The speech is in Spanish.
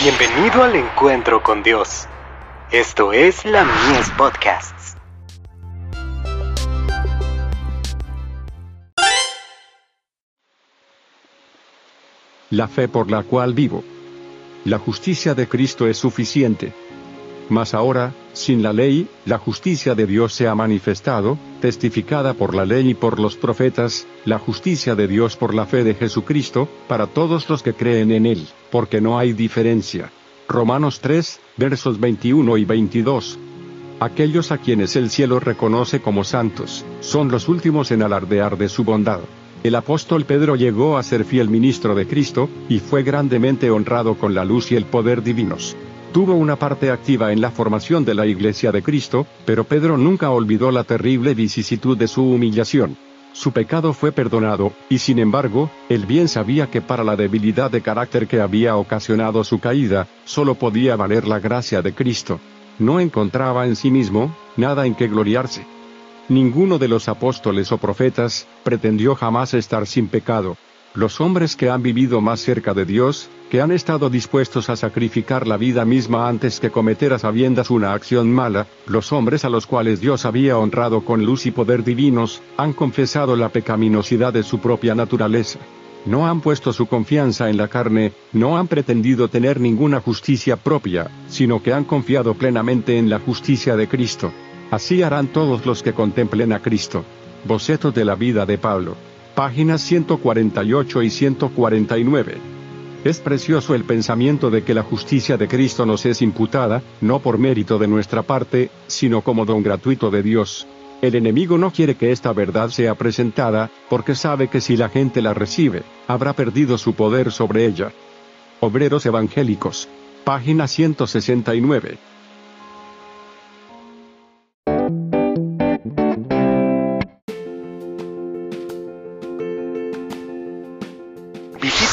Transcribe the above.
Bienvenido al encuentro con Dios. Esto es la Mies Podcasts. La fe por la cual vivo. La justicia de Cristo es suficiente. Mas ahora, sin la ley, la justicia de Dios se ha manifestado, testificada por la ley y por los profetas, la justicia de Dios por la fe de Jesucristo, para todos los que creen en Él, porque no hay diferencia. Romanos 3, versos 21 y 22. Aquellos a quienes el cielo reconoce como santos, son los últimos en alardear de su bondad. El apóstol Pedro llegó a ser fiel ministro de Cristo, y fue grandemente honrado con la luz y el poder divinos. Tuvo una parte activa en la formación de la Iglesia de Cristo, pero Pedro nunca olvidó la terrible vicisitud de su humillación. Su pecado fue perdonado, y sin embargo, él bien sabía que para la debilidad de carácter que había ocasionado su caída, solo podía valer la gracia de Cristo. No encontraba en sí mismo, nada en que gloriarse. Ninguno de los apóstoles o profetas, pretendió jamás estar sin pecado. Los hombres que han vivido más cerca de Dios, que han estado dispuestos a sacrificar la vida misma antes que cometer a sabiendas una acción mala, los hombres a los cuales Dios había honrado con luz y poder divinos, han confesado la pecaminosidad de su propia naturaleza. No han puesto su confianza en la carne, no han pretendido tener ninguna justicia propia, sino que han confiado plenamente en la justicia de Cristo. Así harán todos los que contemplen a Cristo. Boceto de la vida de Pablo. Páginas 148 y 149. Es precioso el pensamiento de que la justicia de Cristo nos es imputada, no por mérito de nuestra parte, sino como don gratuito de Dios. El enemigo no quiere que esta verdad sea presentada, porque sabe que si la gente la recibe, habrá perdido su poder sobre ella. Obreros Evangélicos. Página 169.